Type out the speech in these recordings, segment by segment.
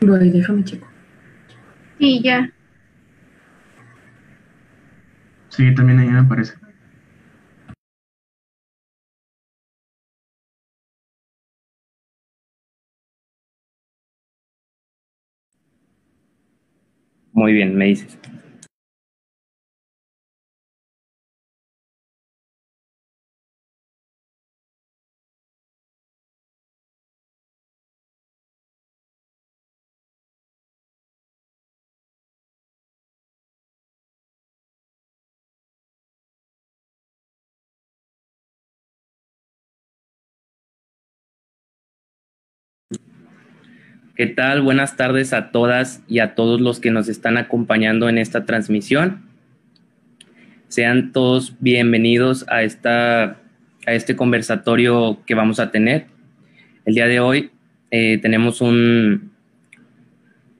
Voy, déjame checo. Sí, ya. Sí, también ahí me aparece. Muy bien, me dices. ¿Qué tal? Buenas tardes a todas y a todos los que nos están acompañando en esta transmisión. Sean todos bienvenidos a, esta, a este conversatorio que vamos a tener. El día de hoy eh, tenemos un,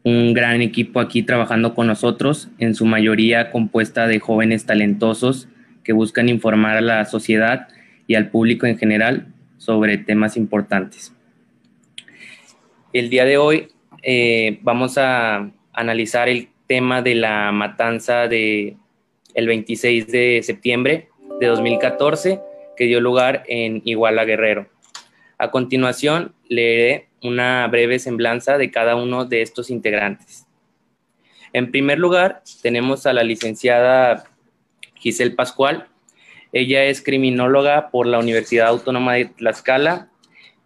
un gran equipo aquí trabajando con nosotros, en su mayoría compuesta de jóvenes talentosos que buscan informar a la sociedad y al público en general sobre temas importantes. El día de hoy eh, vamos a analizar el tema de la matanza de el 26 de septiembre de 2014 que dio lugar en Iguala Guerrero. A continuación, leeré una breve semblanza de cada uno de estos integrantes. En primer lugar, tenemos a la licenciada Giselle Pascual. Ella es criminóloga por la Universidad Autónoma de Tlaxcala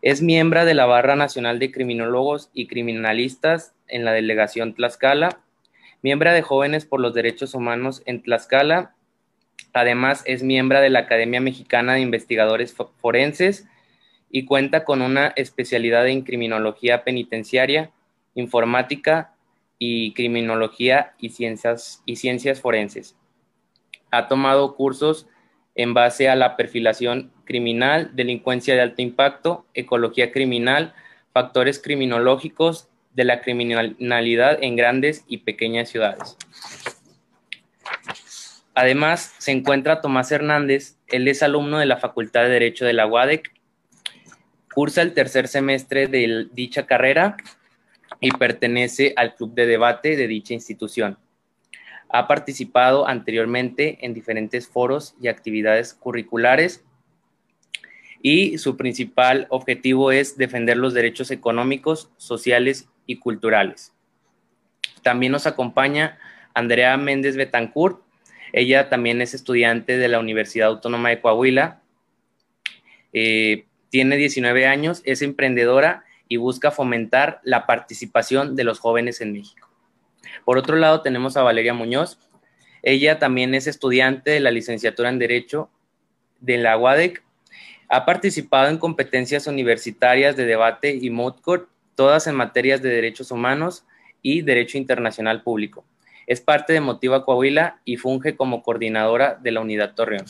es miembro de la Barra Nacional de Criminólogos y Criminalistas en la Delegación Tlaxcala, miembro de Jóvenes por los Derechos Humanos en Tlaxcala. Además, es miembro de la Academia Mexicana de Investigadores Forenses y cuenta con una especialidad en criminología penitenciaria, informática y criminología y ciencias, y ciencias forenses. Ha tomado cursos en base a la perfilación criminal, delincuencia de alto impacto, ecología criminal, factores criminológicos de la criminalidad en grandes y pequeñas ciudades. Además, se encuentra Tomás Hernández, él es alumno de la Facultad de Derecho de la UADEC, cursa el tercer semestre de dicha carrera y pertenece al club de debate de dicha institución. Ha participado anteriormente en diferentes foros y actividades curriculares y su principal objetivo es defender los derechos económicos, sociales y culturales. También nos acompaña Andrea Méndez Betancourt. Ella también es estudiante de la Universidad Autónoma de Coahuila. Eh, tiene 19 años, es emprendedora y busca fomentar la participación de los jóvenes en México. Por otro lado, tenemos a Valeria Muñoz. Ella también es estudiante de la licenciatura en Derecho de la UADEC. Ha participado en competencias universitarias de debate y moot todas en materias de derechos humanos y derecho internacional público. Es parte de Motiva Coahuila y funge como coordinadora de la Unidad Torreón.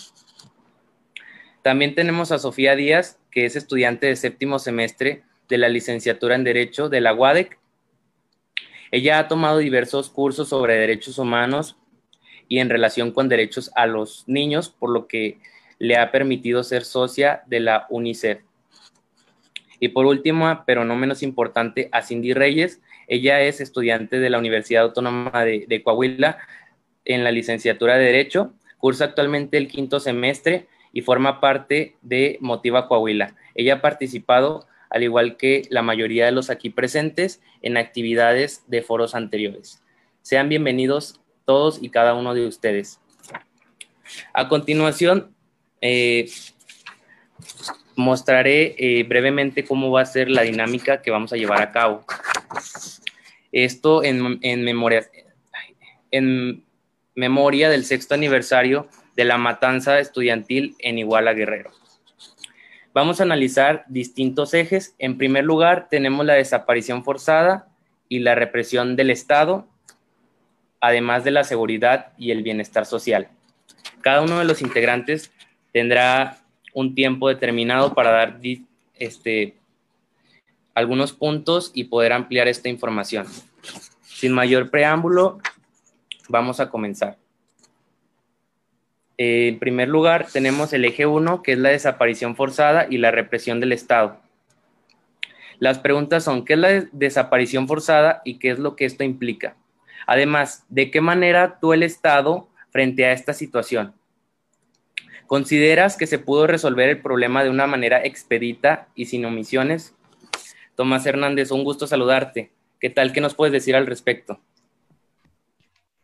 También tenemos a Sofía Díaz, que es estudiante de séptimo semestre de la licenciatura en Derecho de la UADEC ella ha tomado diversos cursos sobre derechos humanos y en relación con derechos a los niños, por lo que le ha permitido ser socia de la UNICEF. Y por último, pero no menos importante, a Cindy Reyes. Ella es estudiante de la Universidad Autónoma de, de Coahuila en la licenciatura de Derecho, cursa actualmente el quinto semestre y forma parte de Motiva Coahuila. Ella ha participado al igual que la mayoría de los aquí presentes, en actividades de foros anteriores. Sean bienvenidos todos y cada uno de ustedes. A continuación, eh, mostraré eh, brevemente cómo va a ser la dinámica que vamos a llevar a cabo. Esto en, memoria, en memoria del sexto aniversario de la matanza estudiantil en Iguala Guerrero. Vamos a analizar distintos ejes. En primer lugar, tenemos la desaparición forzada y la represión del Estado, además de la seguridad y el bienestar social. Cada uno de los integrantes tendrá un tiempo determinado para dar este, algunos puntos y poder ampliar esta información. Sin mayor preámbulo, vamos a comenzar. En primer lugar, tenemos el eje 1, que es la desaparición forzada y la represión del Estado. Las preguntas son, ¿qué es la desaparición forzada y qué es lo que esto implica? Además, ¿de qué manera actúa el Estado frente a esta situación? ¿Consideras que se pudo resolver el problema de una manera expedita y sin omisiones? Tomás Hernández, un gusto saludarte. ¿Qué tal? ¿Qué nos puedes decir al respecto?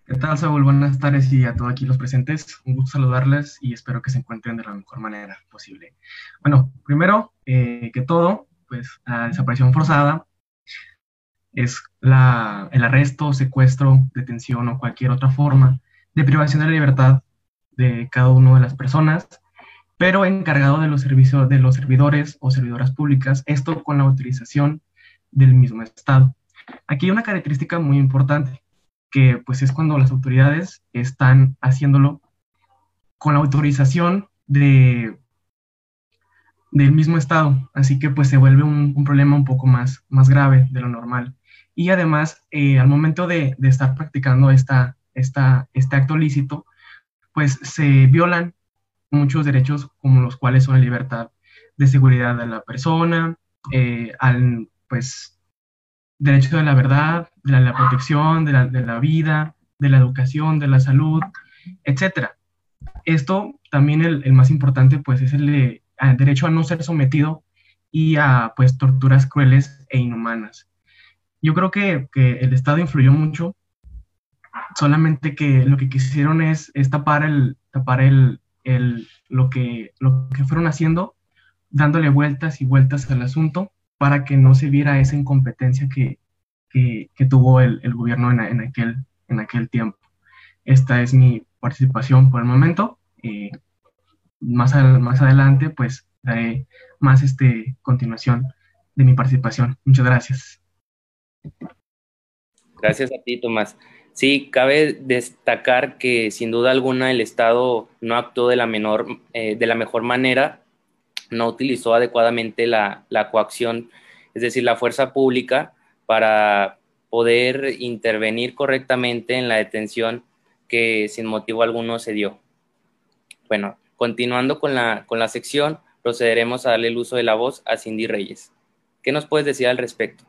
¿Qué tal, Saúl? Buenas tardes y a todos aquí los presentes. Un gusto saludarles y espero que se encuentren de la mejor manera posible. Bueno, primero eh, que todo, pues la desaparición forzada es el arresto, secuestro, detención o cualquier otra forma de privación de la libertad de cada una de las personas, pero encargado de los servicios de los servidores o servidoras públicas, esto con la autorización del mismo Estado. Aquí hay una característica muy importante, que pues es cuando las autoridades están haciéndolo con la autorización de del mismo estado, así que pues se vuelve un, problema un poco más, más grave de lo normal. Y además, eh, al momento de, estar practicando esta, esta, este acto lícito, pues se violan muchos derechos como los cuales son la libertad de seguridad de la persona, eh, al pues derecho de la verdad, de la, protección, de la, de la, vida, de la educación, de la salud, etc. Esto también el, el más importante pues es el de derecho a no ser sometido y a pues torturas crueles e inhumanas. Yo creo que, el Estado influyó mucho, solamente que lo que quisieron es, tapar, el, tapar el, lo, que, lo que fueron haciendo, dándole vueltas y vueltas al asunto para que no se viera esa incompetencia que, tuvo el, gobierno en, aquel, en aquel tiempo. Esta es mi participación por el momento. Eh, más, más adelante, pues daré más este, continuación de mi participación. Muchas gracias. Gracias a ti, Tomás. Sí, cabe destacar que sin duda alguna el Estado no actuó de la, menor, eh, de la mejor manera, no utilizó adecuadamente la, la coacción, es decir, la fuerza pública para poder intervenir correctamente en la detención que sin motivo alguno se dio. Bueno, Continuando con la, con la sección, procederemos a darle el uso de la voz a Cindy Reyes. ¿Qué nos puedes decir al respecto?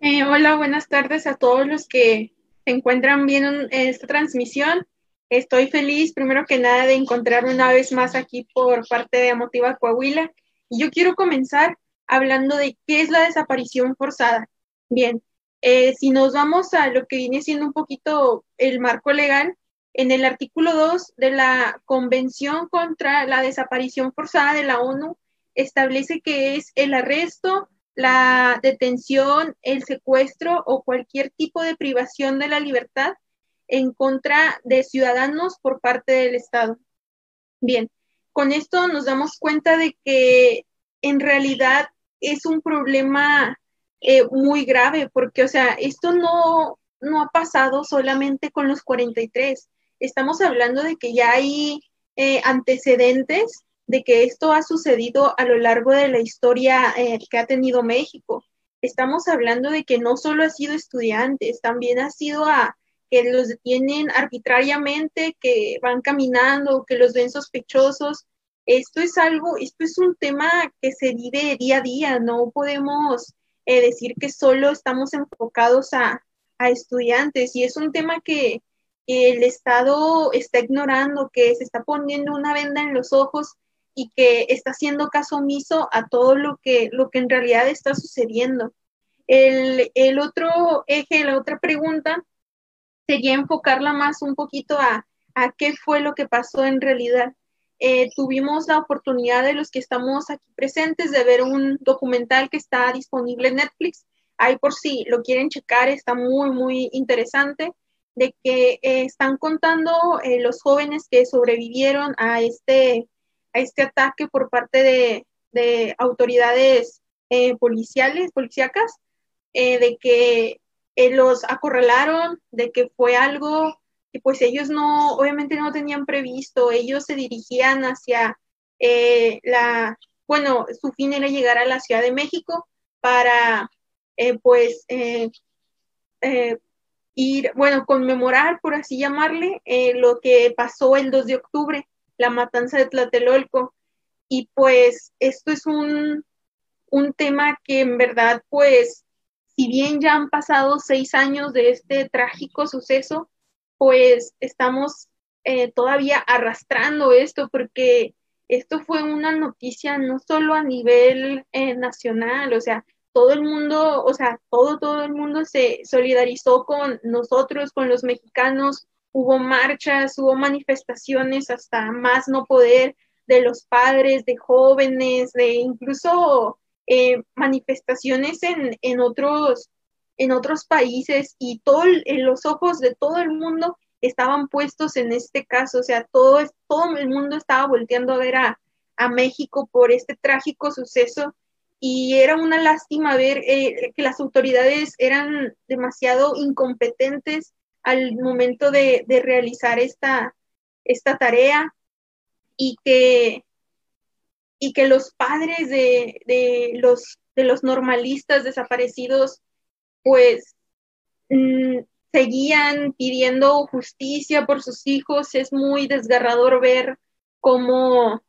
Eh, hola, buenas tardes a todos los que se encuentran viendo esta transmisión. Estoy feliz, primero que nada, de encontrarme una vez más aquí por parte de Amotiva Coahuila. Y yo quiero comenzar hablando de qué es la desaparición forzada. Bien, eh, si nos vamos a lo que viene siendo un poquito el marco legal, en el artículo 2 de la Convención contra la Desaparición Forzada de la ONU establece que es el arresto, la detención, el secuestro o cualquier tipo de privación de la libertad en contra de ciudadanos por parte del Estado. Bien, con esto nos damos cuenta de que en realidad es un problema eh, muy grave, porque, o sea, esto no, no ha pasado solamente con los 43 estamos hablando de que ya hay eh, antecedentes de que esto ha sucedido a lo largo de la historia eh, que ha tenido México. Estamos hablando de que no solo ha sido estudiantes, también ha sido a que los detienen arbitrariamente, que van caminando, que los ven sospechosos. Esto es algo, esto es un tema que se vive día a día, no podemos eh, decir que solo estamos enfocados a, a estudiantes y es un tema que, el Estado está ignorando, que se está poniendo una venda en los ojos y que está haciendo caso omiso a todo lo que, lo que en realidad está sucediendo. El, otro eje, la otra pregunta, sería enfocarla más un poquito a, a qué fue lo que pasó en realidad. Eh, tuvimos la oportunidad de los que estamos aquí presentes de ver un documental que está disponible en Netflix ahí por si lo quieren checar, está muy, muy interesante, de que eh, están contando eh, los jóvenes que sobrevivieron a este, a este ataque por parte de, de autoridades eh, policiales, policíacas, de que los acorralaron, de que fue algo que pues ellos no, obviamente no tenían previsto, ellos se dirigían hacia la, bueno, su fin era llegar a la Ciudad de México para eh, pues eh, eh, ir, bueno, conmemorar, por así llamarle, lo que pasó el 2 de octubre, la matanza de Tlatelolco. Y pues esto es un, un tema que en verdad, pues, si bien ya han pasado seis años de este trágico suceso, pues estamos todavía arrastrando esto porque esto fue una noticia no solo a nivel nacional, o sea, todo el mundo, o sea, todo, todo el mundo se solidarizó con nosotros, con los mexicanos, hubo marchas, hubo manifestaciones hasta más no poder de los padres, de jóvenes, de incluso eh, manifestaciones en, en, otros, en otros países y todo, en los ojos de todo el mundo estaban puestos en este caso, o sea, todo, todo el mundo estaba volteando a ver a, a México por este trágico suceso y era una lástima ver eh, que las autoridades eran demasiado incompetentes al momento de, realizar esta, esta tarea y que, y que los padres de, los, de los normalistas desaparecidos pues mm, seguían pidiendo justicia por sus hijos. Es muy desgarrador ver cómo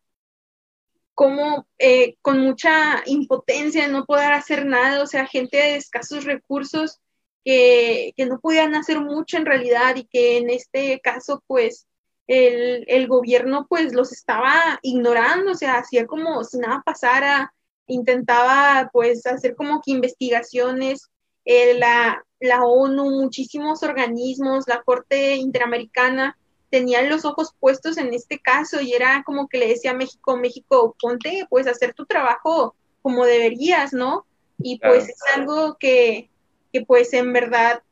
como eh, con mucha impotencia de no poder hacer nada, o sea, gente de escasos recursos que, no podían hacer mucho en realidad y que en este caso, pues, el, gobierno pues los estaba ignorando, o sea, hacía como si nada pasara, intentaba pues hacer como que investigaciones, eh, la, la ONU, muchísimos organismos, la Corte Interamericana, tenían los ojos puestos en este caso y era como que le decía a México, México, ponte pues a hacer tu trabajo como deberías, ¿no? Y pues es algo que, que, pues en verdad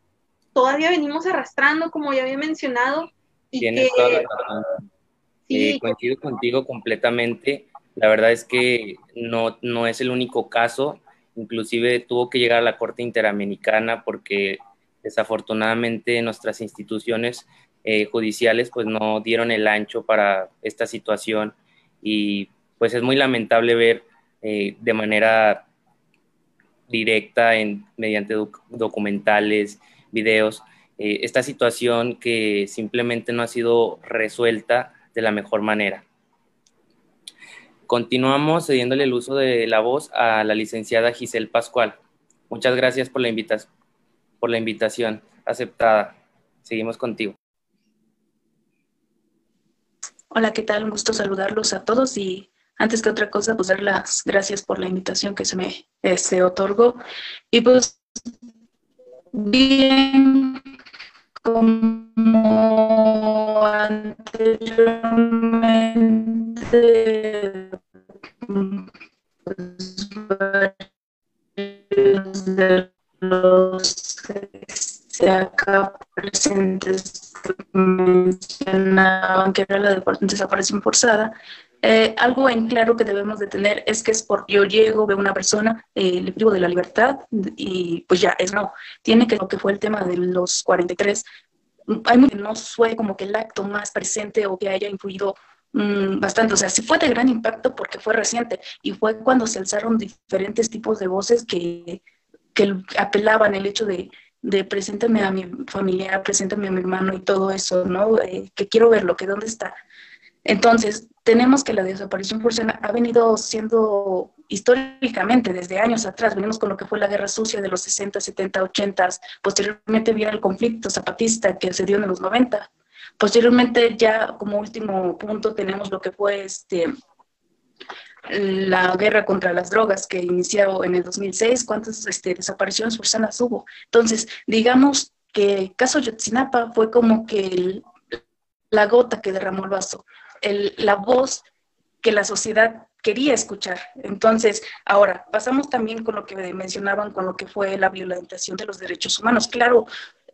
todavía venimos arrastrando, como ya había mencionado. Tienes toda la razón. Sí. Eh, coincido contigo completamente. La verdad es que no, no es el único caso. Inclusive tuvo que llegar a la Corte Interamericana porque desafortunadamente nuestras instituciones eh, judiciales pues no dieron el ancho para esta situación y pues es muy lamentable ver eh, de manera directa en, mediante documentales, videos, eh, esta situación que simplemente no ha sido resuelta de la mejor manera. Continuamos cediéndole el uso de la voz a la licenciada Giselle Pascual. Muchas gracias por la, por la invitación aceptada. Seguimos contigo. Hola, ¿qué tal? Un gusto saludarlos a todos y antes que otra cosa, pues dar las gracias por la invitación que se me este, otorgó. Y pues, bien, como anteriormente, pues, de los este, acá presentes mencionaban que era la desaparición forzada, eh, algo en claro que debemos de tener es que es porque yo llego, veo una persona, eh, le privo de la libertad y pues ya, es no. Tiene que lo que fue el tema de los 43, hay no fue como que el acto más presente o que haya influido mm, bastante, o sea, sí fue de gran impacto porque fue reciente y fue cuando se alzaron diferentes tipos de voces que, que apelaban el hecho de de preséntame a mi familia, preséntame a mi hermano y todo eso, ¿no? Eh, que quiero verlo, que dónde está. Entonces, tenemos que la desaparición forzada ha venido siendo históricamente desde años atrás, venimos con lo que fue la guerra sucia de los 60, 70, 80, posteriormente viene el conflicto zapatista que se dio en los 90, posteriormente ya como último punto tenemos lo que fue este la guerra contra las drogas que inició en el 2006, cuántas este, desapariciones forzadas hubo. Entonces, digamos que el caso Yotzinapa fue como que la gota que derramó el vaso, la voz que la sociedad quería escuchar. Entonces, ahora, pasamos también con lo que mencionaban, con lo que fue la violentación de los derechos humanos. Claro,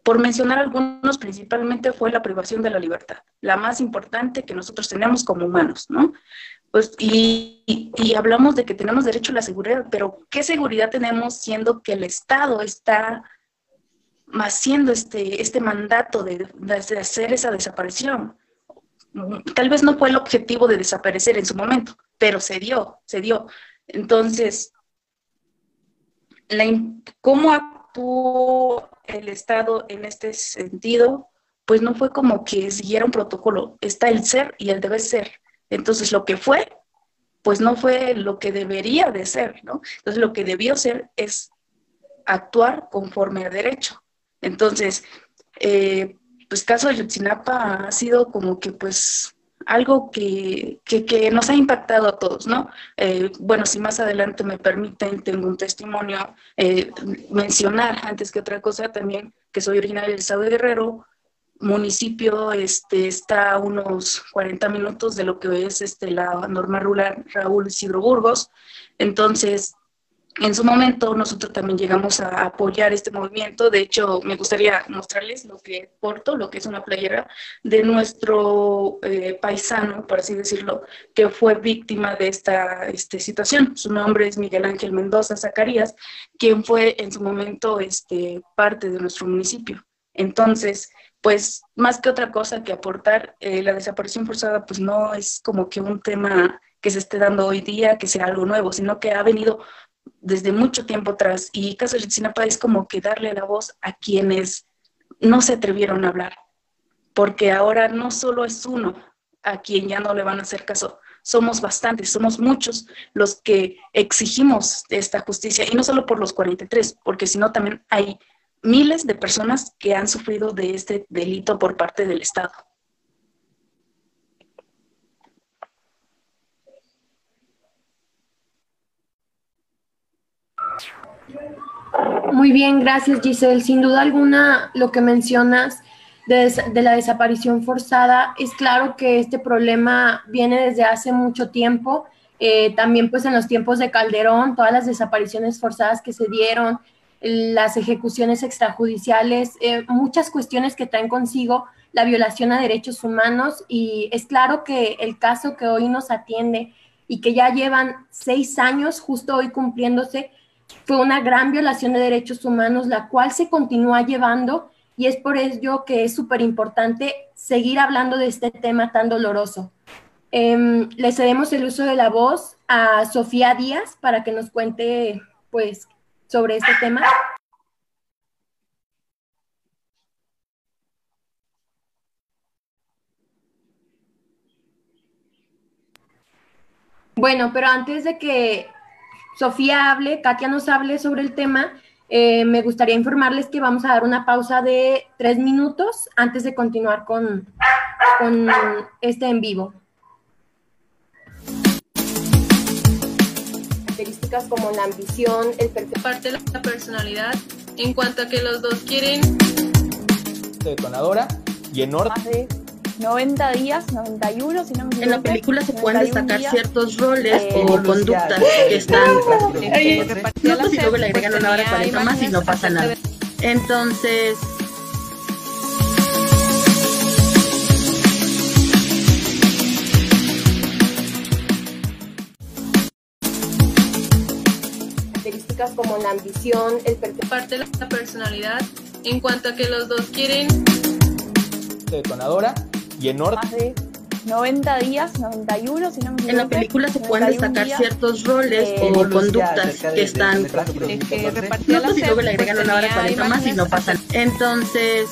por mencionar algunos, principalmente fue la privación de la libertad, la más importante que nosotros tenemos como humanos, ¿no? Pues, y, y, hablamos de que tenemos derecho a la seguridad, pero ¿qué seguridad tenemos siendo que el Estado está haciendo este, este mandato de, de hacer esa desaparición? Tal vez no fue el objetivo de desaparecer en su momento, pero se dio, se dio. Entonces, la, ¿cómo actuó el Estado en este sentido? Pues no fue como que siguiera un protocolo, está el ser y el debe ser. Entonces, lo que fue, pues no fue lo que debería de ser, ¿no? Entonces, lo que debió ser es actuar conforme a derecho. Entonces, eh, pues caso de Yotzinapa ha sido como que pues algo que, que, nos ha impactado a todos, ¿no? Eh, bueno, si más adelante me permiten, tengo un testimonio, eh, mencionar antes que otra cosa también que soy originaria del Estado de Guerrero, municipio este, está a unos 40 minutos de lo que es este, la norma rural Raúl Isidro Burgos, entonces en su momento nosotros también llegamos a apoyar este movimiento. De hecho, me gustaría mostrarles lo que porto, lo que es una playera de nuestro eh, paisano, por así decirlo, que fue víctima de esta este, situación. Su nombre es Miguel Ángel Mendoza Zacarías, quien fue en su momento este, parte de nuestro municipio. Entonces, pues más que otra cosa que aportar, eh, la desaparición forzada pues no es como que un tema que se esté dando hoy día, que sea algo nuevo, sino que ha venido desde mucho tiempo atrás. Y Caso de Sinapa es como que darle la voz a quienes no se atrevieron a hablar, porque ahora no solo es uno a quien ya no le van a hacer caso, somos bastantes, somos muchos los que exigimos esta justicia, y no solo por los 43, porque sino también hay miles de personas que han sufrido de este delito por parte del Estado. Muy bien, gracias Giselle. Sin duda alguna, lo que mencionas de, la desaparición forzada, es claro que este problema viene desde hace mucho tiempo. Eh, también pues en los tiempos de Calderón, todas las desapariciones forzadas que se dieron, las ejecuciones extrajudiciales, eh, muchas cuestiones que traen consigo la violación a derechos humanos y es claro que el caso que hoy nos atiende y que ya llevan seis años justo hoy cumpliéndose, fue una gran violación de derechos humanos, la cual se continúa llevando y es por ello que es súper importante seguir hablando de este tema tan doloroso. Eh, le cedemos el uso de la voz a Sofía Díaz para que nos cuente pues sobre este tema. Bueno, pero antes de que Sofía hable, Katia nos hable sobre el tema, eh, me gustaría informarles que vamos a dar una pausa de tres minutos antes de continuar con, con este en vivo. Características como la ambición, el perfil. Parte de la personalidad en cuanto a que los dos quieren. Detonadora y en orden 90 días, 91, si no me En la película se pueden destacar ciertos roles eh, o conductas que están. Eh, no, pues si luego le agregan una hora 40 más y no pasa nada. Entonces. Características como la ambición, el. Parte de la personalidad en cuanto a que los dos quieren. Detonadora y en orden. 90 días, 91, si no me En la película se pueden destacar ciertos roles eh, o conductas que están. que no, pues si luego le agregan una hora 40 más y no pasan. Entonces.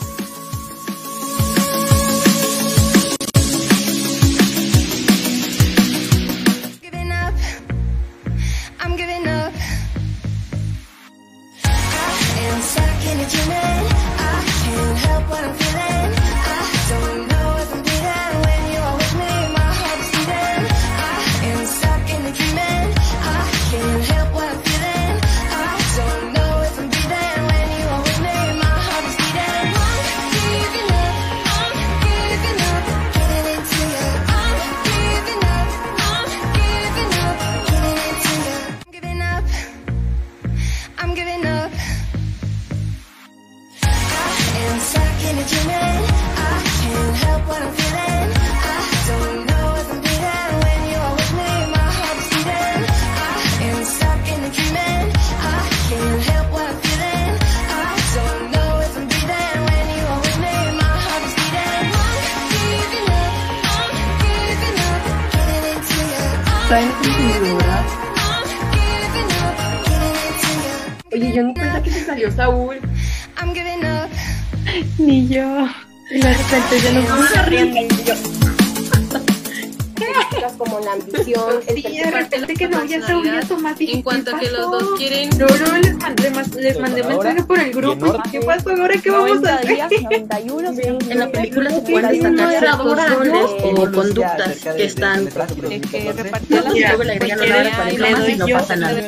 Como la ambición, el Sí, de repente que no había Saúl y a Tomás. En cuanto ¿qué a que los dos quieren No, no, les mandé, mas- les mandé mensaje por el grupo. ¿Qué pasó ahora? ¿Qué vamos a 90 hacer? días, 91, si no me En la película se sí, destacar roles ¿no? o conductas que están De que repartía las y luego le agregan una hora le 40 más doy y no pasa nada.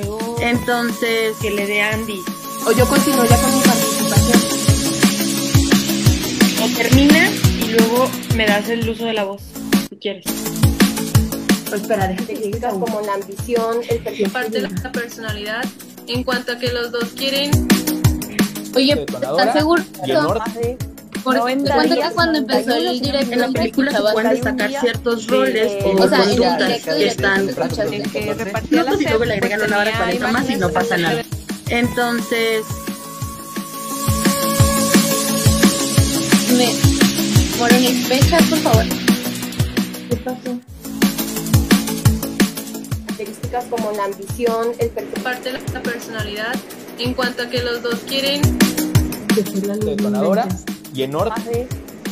Entonces, Que le dé a Andy. O yo continúo ya con mi participación. O terminas y luego me das el uso de la voz, si quieres. O espera, déjate que como la ambición, el perfil. parte de la personalidad. En cuanto a que los dos quieren Oye, ¿estás seguro? Porque 90 cuenta que cuando empezó 91, el no directo en la película se pueden destacar ciertos roles o O sea, en el conductas directo, que están notas y luego le agregan una hora 40 más y no pasa nada. Entonces, Me... Chat, por favor. ¿Qué pasó? Características como la ambición, el perfil. parte de la personalidad. En cuanto a que los dos quieren Detonadora y el norte.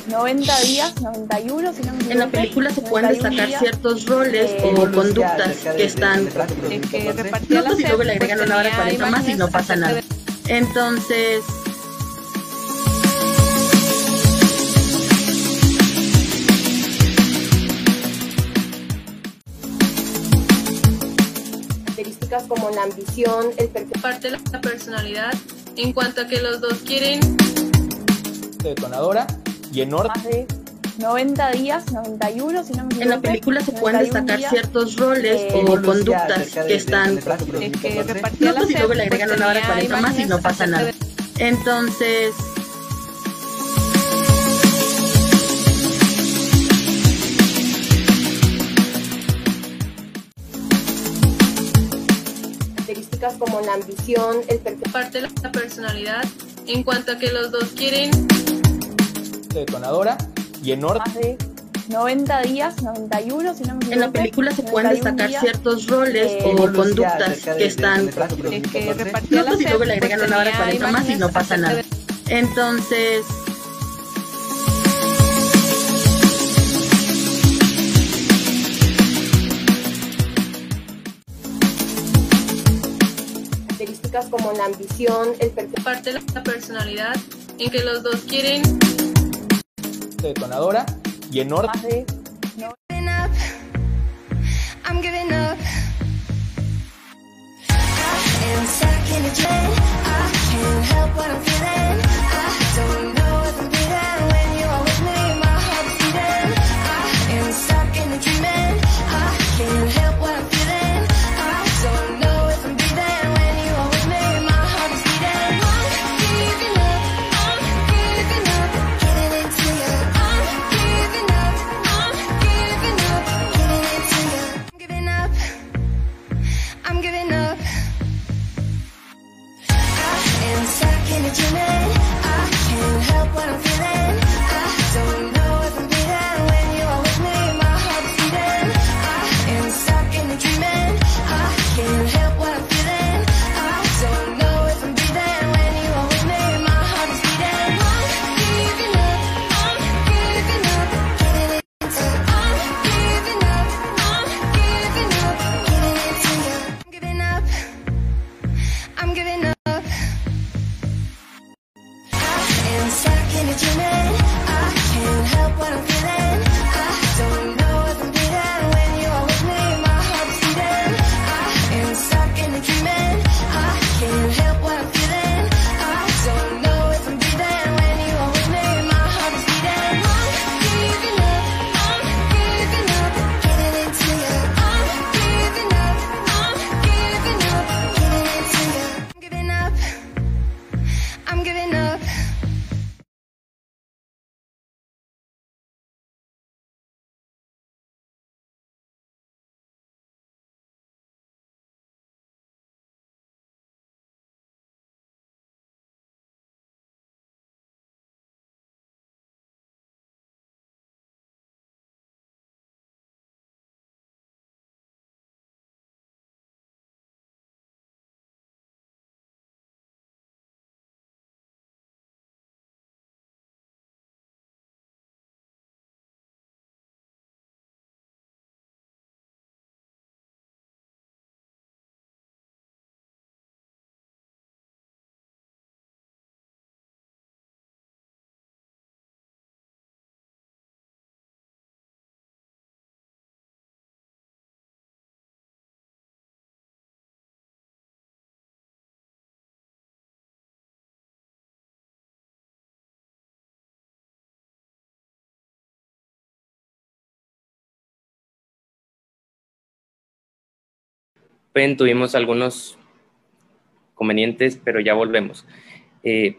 90 días, 91, si no me en la película se pueden 91 destacar días, ciertos roles eh, o conductas que están De que repartía notas las y luego le agregan una hora tenía 40 más y no pasa nada. Entonces, Características como la ambición, el perfil. parte de la personalidad. En cuanto a que los dos quieren Detonadora y el norte. 90 días, 91, si no me equivoco. en la película se pueden 91 destacar días, ciertos roles eh, o conductas que están De que repartía notas las y luego le agregan una hora tenía 40 más y no pasa nada. Entonces, Características como la ambición, el parte de la personalidad. En cuanto a que los dos quieren Detonadora y el norte. 90 días, 91, si no me equivoco. en la película se pueden 91 destacar días, ciertos roles eh, o conductas que están De que repartía notas y las luego le agregan una hora tenía 40 más y no pasa nada. Entonces, Características como la ambición, el perfil. parte de la personalidad. En que los dos quieren Detonadora y giving up. Disculpen, tuvimos algunos convenientes, pero ya volvemos. Eh,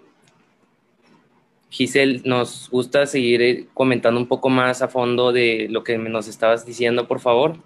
Giselle, nos gusta seguir eh, comentando un poco más a fondo de lo que nos estabas diciendo, por favor.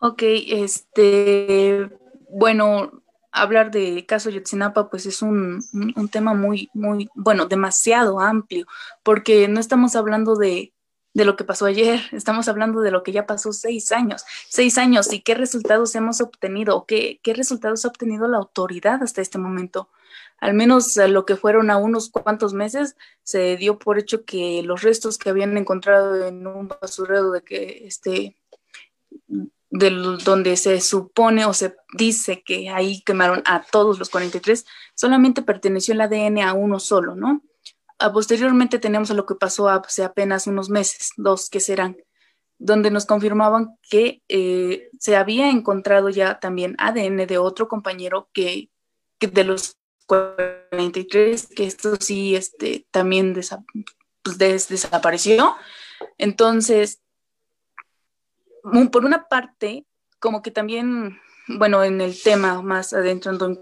Ok, este, bueno, hablar de caso Yotzinapa pues es un- un tema muy, muy, bueno, demasiado amplio, porque no estamos hablando de, de lo que pasó ayer, estamos hablando de lo que ya pasó seis años, seis años y qué resultados hemos obtenido, qué, qué resultados ha obtenido la autoridad hasta este momento. Al menos eh, lo que fueron a unos cuantos meses, se dio por hecho que los restos que habían encontrado en un basurero de que este del, donde se supone o se dice que ahí quemaron a todos los 43, solamente perteneció el ADN a uno solo, ¿no? A posteriormente tenemos a lo que pasó hace apenas unos meses, dos que serán, donde nos confirmaban que eh, se había encontrado ya también ADN de otro compañero que, de los 43, que esto sí este, también pues, des- desapareció. Entonces, por una parte, como que también, bueno, en el tema más adentrando en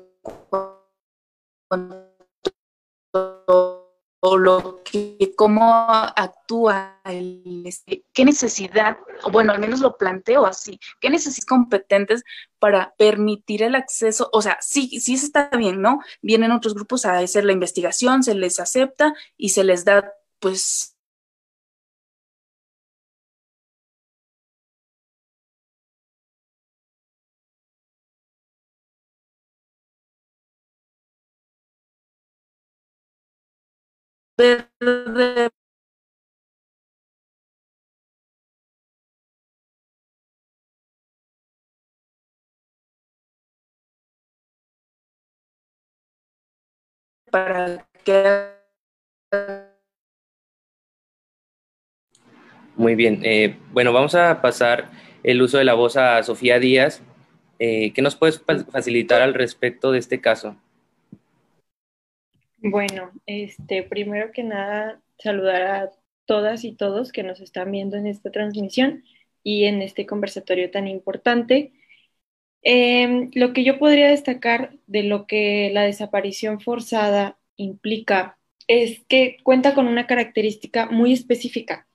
a lo que, cómo actúa el, este, qué necesidad, o bueno, al menos lo planteo así, qué necesidades competentes para permitir el acceso, o sea, sí, sí está bien, ¿no? Vienen otros grupos a hacer la investigación, se les acepta y se les da, pues, para que Muy bien. eh, bueno, vamos a pasar el uso de la voz a Sofía Díaz. Eh, ¿Qué nos puedes fa- facilitar al respecto de este caso? Bueno, este, primero que nada, saludar a todas y todos que nos están viendo en esta transmisión y en este conversatorio tan importante. Em, lo que yo podría destacar de lo que la desaparición forzada implica es que cuenta con una característica muy específica.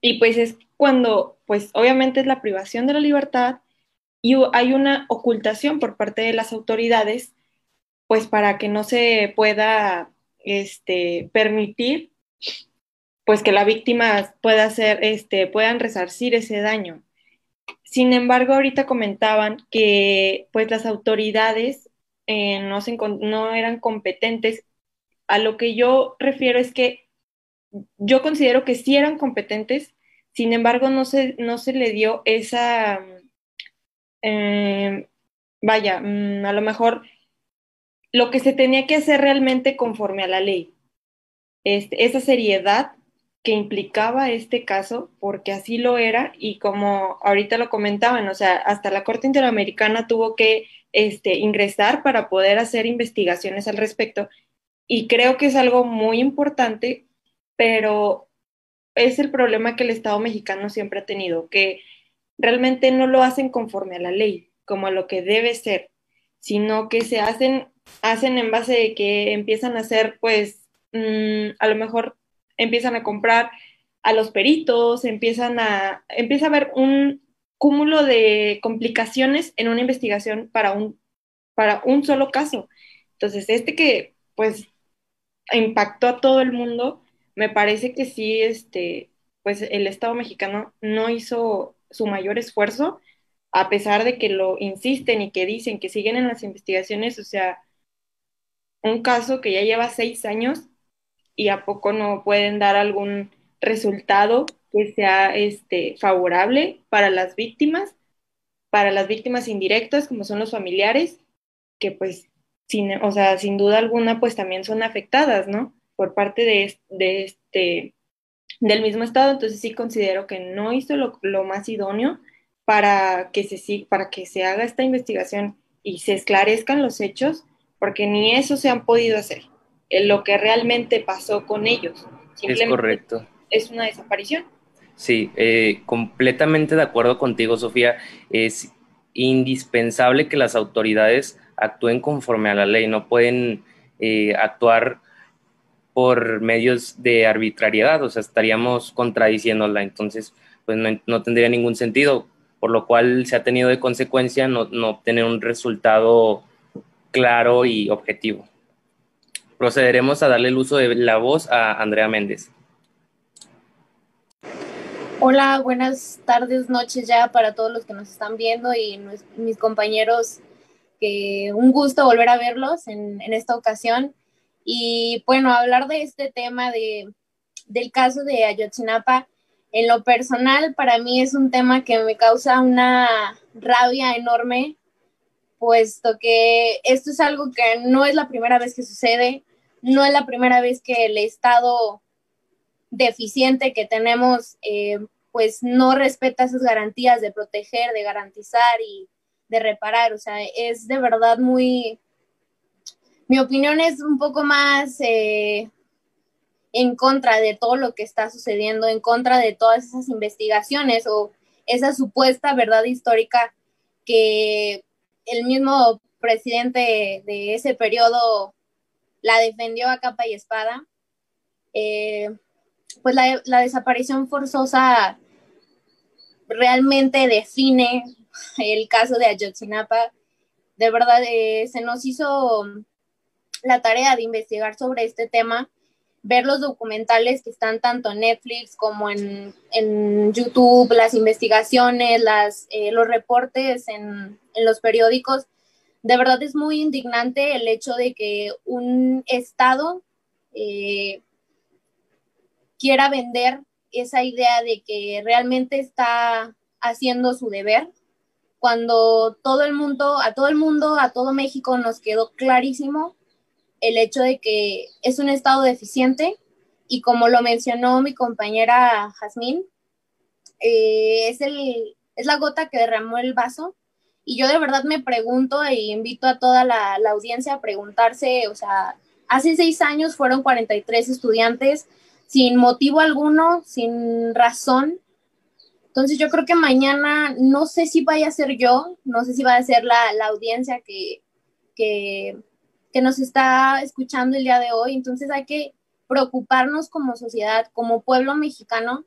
Y pues es cuando, pues obviamente es la privación de la libertad y hay una ocultación por parte de las autoridades pues para que no se pueda este, permitir pues que la víctima pueda hacer, este, puedan resarcir ese daño. Sin embargo, ahorita comentaban que pues las autoridades eh, no, se no eran competentes. A lo que yo refiero es que yo considero que sí eran competentes, sin embargo, no se, no se le dio esa, eh, vaya, mm, a lo mejor lo que se tenía que hacer realmente conforme a la ley. Este, esa seriedad que implicaba este caso, porque así lo era, y como ahorita lo comentaban, o sea, hasta la Corte Interamericana tuvo que este, ingresar para poder hacer investigaciones al respecto, y creo que es algo muy importante, pero es el problema que el Estado mexicano siempre ha tenido, que realmente no lo hacen conforme a la ley, como a lo que debe ser, sino que se hacen, hacen en base de que empiezan a hacer, pues, mm, a lo mejor empiezan a comprar a los peritos, empiezan a, empieza a haber un cúmulo de complicaciones en una investigación para un, para un solo caso. Entonces, este que, pues, impactó a todo el mundo, me parece que sí, este, pues el Estado mexicano no hizo su mayor esfuerzo, a pesar de que lo insisten y que dicen que siguen en las investigaciones, o sea, un caso que ya lleva seis años y a poco no pueden dar algún resultado que sea este, favorable para las víctimas, para las víctimas indirectas, como son los familiares, que pues, sin, o sea, sin duda alguna, pues también son afectadas, ¿no? Por parte de, de este, del mismo Estado, entonces sí considero que no hizo lo, lo más idóneo para que, se, para que se haga esta investigación y se esclarezcan los hechos, porque ni eso se han podido hacer, en lo que realmente pasó con ellos. Es Simplemente correcto. es una desaparición. Sí, eh, completamente de acuerdo contigo, Sofía. Es indispensable que las autoridades actúen conforme a la ley, no pueden eh, actuar por medios de arbitrariedad, o sea, estaríamos contradiciéndola, entonces, pues no, no tendría ningún sentido, por lo cual se ha tenido de consecuencia no, no obtener un resultado claro y objetivo. Procederemos a darle el uso de la voz a Andrea Méndez. Hola, buenas tardes, noches ya para todos los que nos están viendo y mis compañeros, que un gusto volver a verlos en, en esta ocasión. Y bueno, hablar de este tema de, del caso de Ayotzinapa, en lo personal, para mí es un tema que me causa una rabia enorme, puesto que esto es algo que no es la primera vez que sucede, no es la primera vez que el Estado deficiente que tenemos, eh, pues no respeta esas garantías de proteger, de garantizar y de reparar. O sea, es de verdad muy, mi opinión es un poco más eh, en contra de todo lo que está sucediendo, en contra de todas esas investigaciones o esa supuesta verdad histórica que el mismo presidente de ese periodo la defendió a capa y espada. Eh, pues la, la, desaparición forzosa realmente define el caso de Ayotzinapa. De verdad, eh, se nos hizo la tarea de investigar sobre este tema, ver los documentales que están tanto en Netflix como en, en YouTube, las investigaciones, las, eh, los reportes en, en los periódicos. De verdad es muy indignante el hecho de que un Estado eh, quiera vender esa idea de que realmente está haciendo su deber, cuando todo el mundo, a todo el mundo, a todo México nos quedó clarísimo el hecho de que es un estado deficiente y como lo mencionó mi compañera Jazmín, eh, es, el, es la gota que derramó el vaso y yo de verdad me pregunto e invito a toda la, la audiencia a preguntarse, o sea, hace seis años fueron 43 estudiantes, sin motivo alguno, sin razón. Entonces yo creo que mañana, no sé si vaya a ser yo, no sé si va a ser la, la audiencia que, que, que, nos está escuchando el día de hoy. Entonces hay que preocuparnos como sociedad, como pueblo mexicano,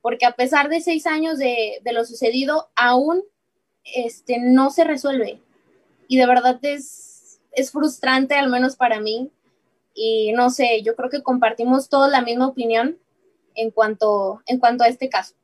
porque a pesar de seis años de, de lo sucedido, aún este, no se resuelve. Y de verdad es, es frustrante, al menos para mí, y no sé, yo creo que compartimos toda la misma opinión en cuanto, en cuanto a este caso.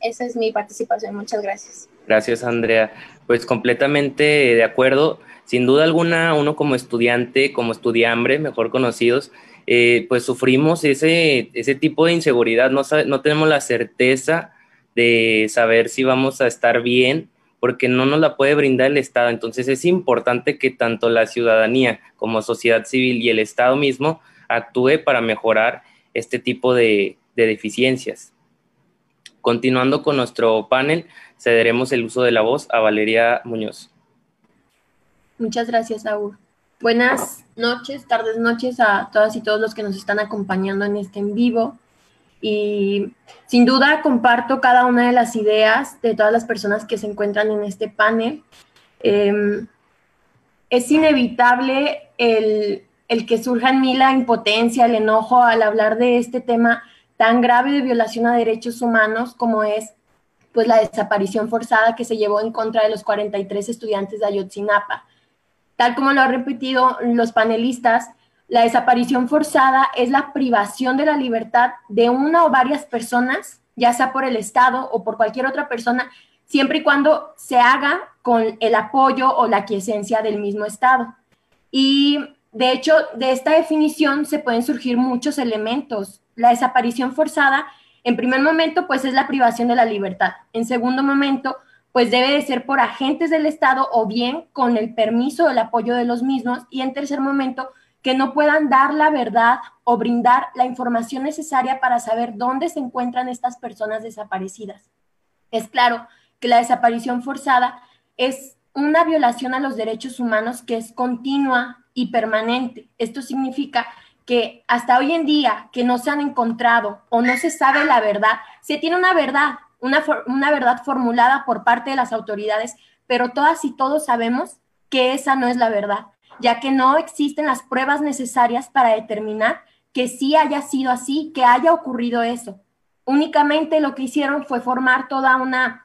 Esa es mi participación. Muchas gracias. Gracias, Andrea. Pues completamente de acuerdo. Sin duda alguna, uno como estudiante, como estudiambre, mejor conocidos, eh, pues sufrimos ese, ese tipo de inseguridad. No, no tenemos la certeza de saber si vamos a estar bien porque no nos la puede brindar el Estado. Entonces es importante que tanto la ciudadanía como sociedad civil y el Estado mismo actúe para mejorar este tipo de, de deficiencias. Continuando con nuestro panel, cederemos el uso de la voz a Valeria Muñoz. Muchas gracias, Saúl. Buenas noches, tardes, noches a todas y todos los que nos están acompañando en este en vivo. Y sin duda comparto cada una de las ideas de todas las personas que se encuentran en este panel. Eh, es inevitable el, el, que surja en mí la impotencia, el enojo al hablar de este tema tan grave de violación a derechos humanos como es pues, la desaparición forzada que se llevó en contra de los 43 estudiantes de Ayotzinapa. Tal como lo han repetido los panelistas, la desaparición forzada es la privación de la libertad de una o varias personas, ya sea por el Estado o por cualquier otra persona, siempre y cuando se haga con el apoyo o la quiesencia del mismo Estado. Y de hecho, de esta definición se pueden surgir muchos elementos. La desaparición forzada, en primer momento, pues es la privación de la libertad. En segundo momento, pues debe de ser por agentes del Estado o bien con el permiso o el apoyo de los mismos. Y en tercer momento, que no puedan dar la verdad o brindar la información necesaria para saber dónde se encuentran estas personas desaparecidas. Es claro que la desaparición forzada es una violación a los derechos humanos que es continua y permanente. Esto significa que hasta hoy en día que no se han encontrado o no se sabe la verdad, se tiene una verdad, una, una verdad formulada por parte de las autoridades, pero todas y todos sabemos que esa no es la verdad, ya que no existen las pruebas necesarias para determinar que sí haya sido así, que haya ocurrido eso. Únicamente lo que hicieron fue formar toda una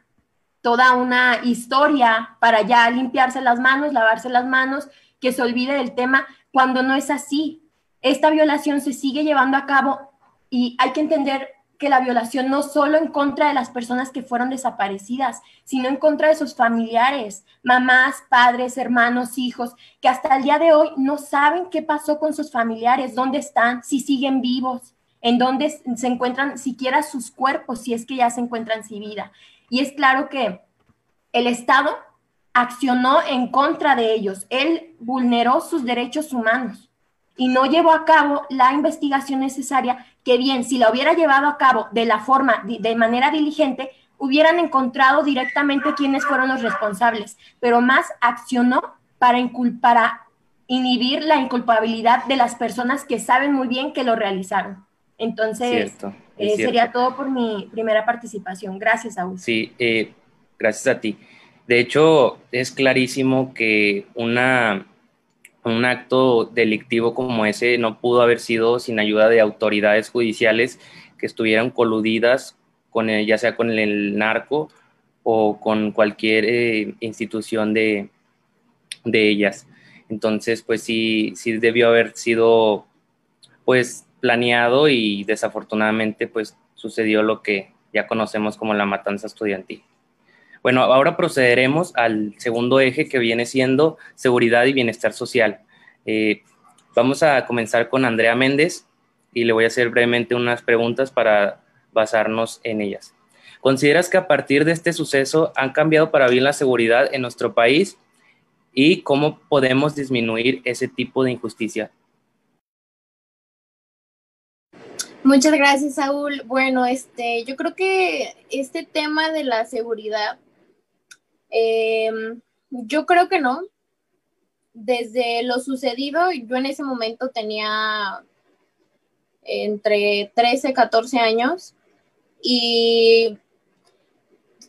toda una historia para ya limpiarse las manos, lavarse las manos, que se olvide del tema, cuando no es así. Esta violación se sigue llevando a cabo y hay que entender que la violación no solo en contra de las personas que fueron desaparecidas, sino en contra de sus familiares, mamás, padres, hermanos, hijos, que hasta el día de hoy no saben qué pasó con sus familiares, dónde están, si siguen vivos, en dónde se encuentran siquiera sus cuerpos, si es que ya se encuentran sin vida. Y es claro que el Estado accionó en contra de ellos, él vulneró sus derechos humanos y no llevó a cabo la investigación necesaria que bien, si la hubiera llevado a cabo de la forma, de manera diligente, hubieran encontrado directamente quiénes fueron los responsables, pero más accionó para, para inhibir la inculpabilidad de las personas que saben muy bien que lo realizaron. Entonces, Cierto, eh, sería todo por mi primera participación. Gracias, Saúl. Sí, eh, gracias a ti. De hecho, es clarísimo que una, un acto delictivo como ese no pudo haber sido sin ayuda de autoridades judiciales que estuvieran coludidas con el- ya sea con el narco o con cualquier eh, institución de, de ellas. Entonces, pues sí, sí debió haber sido pues planeado y desafortunadamente pues sucedió lo que ya conocemos como la matanza estudiantil. Bueno, ahora procederemos al segundo eje que viene siendo seguridad y bienestar social. Eh, vamos a comenzar con Andrea Méndez y le voy a hacer brevemente unas preguntas para basarnos en ellas. ¿Consideras que a partir de este suceso han cambiado para bien la seguridad en nuestro país y cómo podemos disminuir ese tipo de injusticia? Muchas gracias, Saúl. Bueno, este, yo creo que este tema de la seguridad, eh, yo creo que no. Desde lo sucedido, yo en ese momento tenía entre 13, 14 años y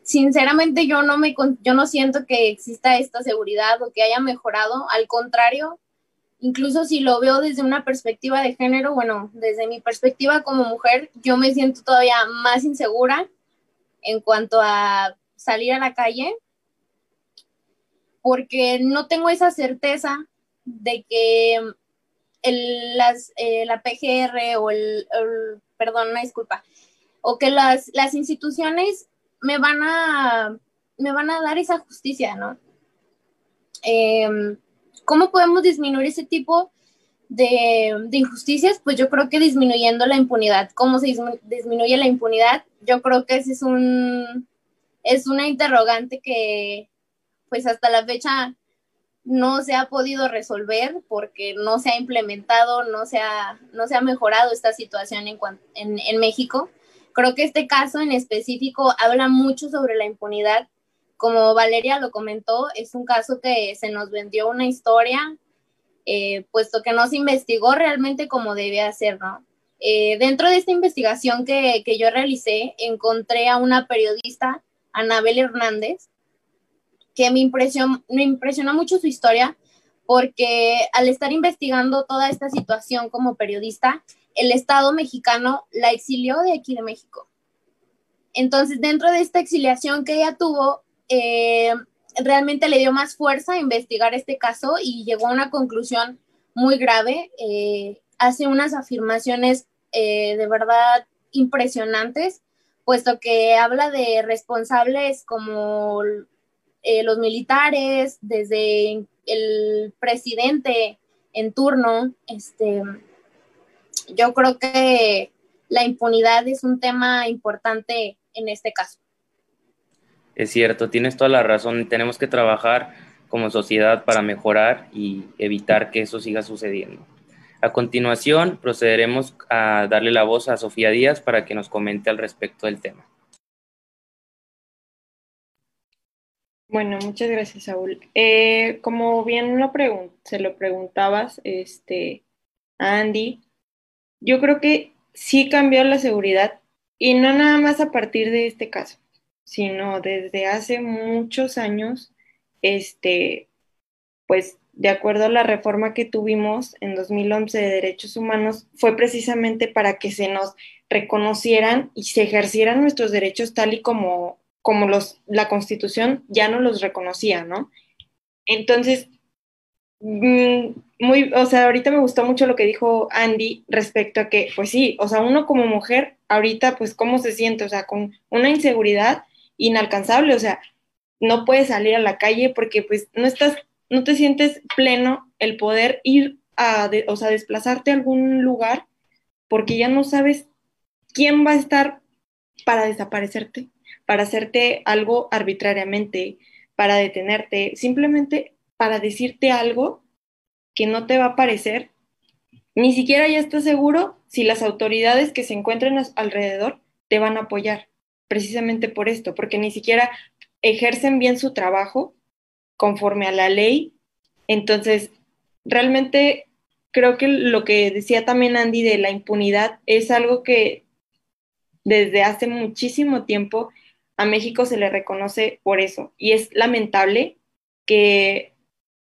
sinceramente yo no me yo no siento que exista esta seguridad o que haya mejorado, al contrario, incluso si lo veo desde una perspectiva de género, bueno, desde mi perspectiva como mujer, yo me siento todavía más insegura en cuanto a salir a la calle, porque no tengo esa certeza de que el, eh, la PGR o el, perdón, una disculpa, o que las, las instituciones me van a, me van a dar esa justicia, ¿no? Em, ¿Cómo podemos disminuir ese tipo de, injusticias? Pues yo creo que disminuyendo la impunidad. ¿Cómo se dismi- disminuye la impunidad? Yo creo que ese es un es una interrogante que pues hasta la fecha no se ha podido resolver porque no se ha implementado, no se ha, no se ha mejorado esta situación en, en, México. Creo que este caso en específico habla mucho sobre la impunidad. Como Valeria lo comentó, es un caso que se nos vendió una historia, eh, puesto que no se investigó realmente como debía ser. Eh, dentro de esta investigación que, que yo realicé, encontré a una periodista, Anabel Hernández, que me impresionó, me impresionó mucho su historia porque al estar investigando toda esta situación como periodista, el Estado mexicano la exilió de aquí de México. Entonces, dentro de esta exiliación que ella tuvo, eh, realmente le dio más fuerza a investigar este caso y llegó a una conclusión muy grave. Eh, hace unas afirmaciones eh, de verdad impresionantes, puesto que habla de responsables como eh, los militares, desde el presidente en turno. Este, yo creo que la impunidad es un tema importante en este caso. Es cierto, tienes toda la razón. Tenemos que trabajar como sociedad para mejorar y evitar que eso siga sucediendo. A continuación, procederemos a darle la voz a Sofía Díaz para que nos comente al respecto del tema. Bueno, muchas gracias, Saúl. Eh, como bien lo se lo preguntabas este, a Andy, yo creo que sí cambió la seguridad y no nada más a partir de este caso, sino desde hace muchos años, este, pues de acuerdo a la reforma que tuvimos en 2011 de derechos humanos, fue precisamente para que se nos reconocieran y se ejercieran nuestros derechos tal y como, como los, la Constitución ya no los reconocía, ¿no? Entonces, mm, muy, o sea, ahorita me gustó mucho lo que dijo Andy respecto a que, pues sí, o sea, uno como mujer, ahorita, pues, ¿cómo se siente? O sea, con una inseguridad inalcanzable, o sea, no puedes salir a la calle porque, pues, no estás, no te sientes pleno el poder ir a, o sea, desplazarte a algún lugar porque ya no sabes quién va a estar para desaparecerte, para hacerte algo arbitrariamente, para detenerte, simplemente para decirte algo que no te va a parecer. Ni siquiera ya estás seguro si las autoridades que se encuentren alrededor te van a apoyar, precisamente por esto, porque ni siquiera ejercen bien su trabajo conforme a la ley. Entonces, realmente creo que lo que decía también Andy de la impunidad es algo que desde hace muchísimo tiempo a México se le reconoce por eso. Y es lamentable que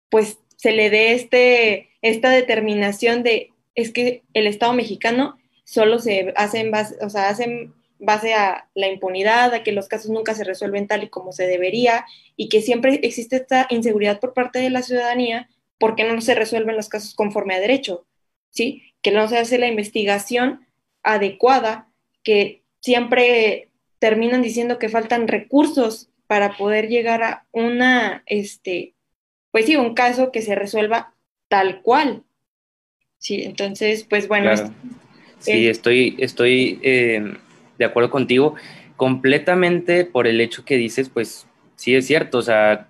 pues se le dé este, esta determinación de es que el Estado mexicano solo se hace en base, o sea, base a la impunidad, a que los casos nunca se resuelven tal y como se debería y que siempre existe esta inseguridad por parte de la ciudadanía porque no se resuelven los casos conforme a derecho, ¿sí? Que no se hace la investigación adecuada, que siempre terminan diciendo que faltan recursos para poder llegar a una, este, pues sí, un caso que se resuelva tal cual. Sí, entonces, pues bueno, Claro. Sí, eh, estoy, estoy eh, de acuerdo contigo completamente por el hecho que dices, pues sí es cierto, o sea,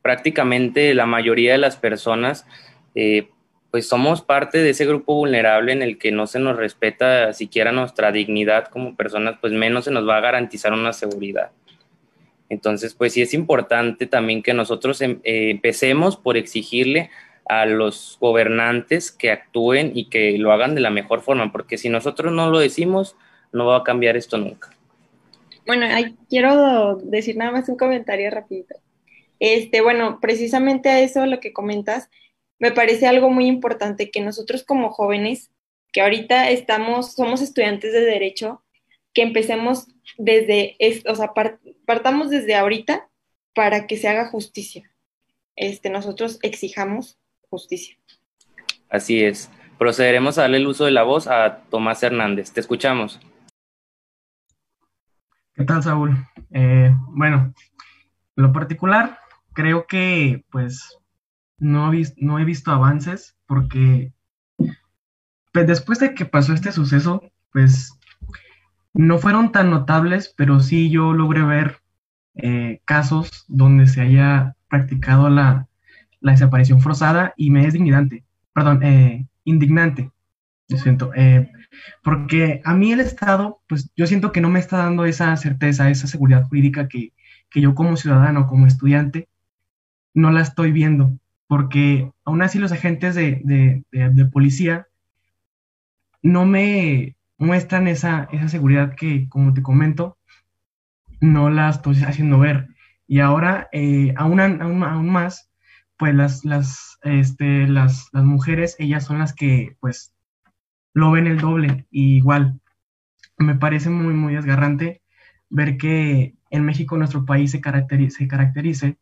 prácticamente la mayoría de las personas, eh, pues somos parte de ese grupo vulnerable en el que no se nos respeta siquiera nuestra dignidad como personas, pues menos se nos va a garantizar una seguridad. Entonces, pues sí es importante también que nosotros em- eh, empecemos por exigirle a los gobernantes que actúen y que lo hagan de la mejor forma, porque si nosotros no lo decimos, no va a cambiar esto nunca. Bueno, ay, quiero decir nada más un comentario rapidito. Este, bueno, precisamente a eso lo que comentas, me parece algo muy importante que nosotros como jóvenes, que ahorita estamos, somos estudiantes de derecho, que empecemos desde, es- o sea, par- partamos desde ahorita para que se haga justicia. Este, nosotros exijamos justicia. Así es. Procederemos a darle el uso de la voz a Tomás Hernández. Te escuchamos. ¿Qué tal, Saúl? Eh, bueno, en lo particular, creo que pues no, he visto avances porque pues, después de que pasó este suceso, pues no fueron tan notables, pero sí yo logré ver eh, casos donde se haya practicado la, desaparición forzada y me es indignante, perdón, eh, indignante, lo siento, eh, porque a mí el Estado, pues yo siento que no me está dando esa certeza, esa seguridad jurídica que, que yo como ciudadano, como estudiante, no la estoy viendo, porque aún así los agentes de, de- policía no me muestran esa, esa seguridad que, como te comento, no la estoy haciendo ver. Y ahora, eh, aún, aún, aún más, pues las, las, este, las, las mujeres, ellas son las que, pues, lo ven el doble. Igual, me parece muy, muy desgarrante ver que en México, nuestro país, se, caracteri- se caracterice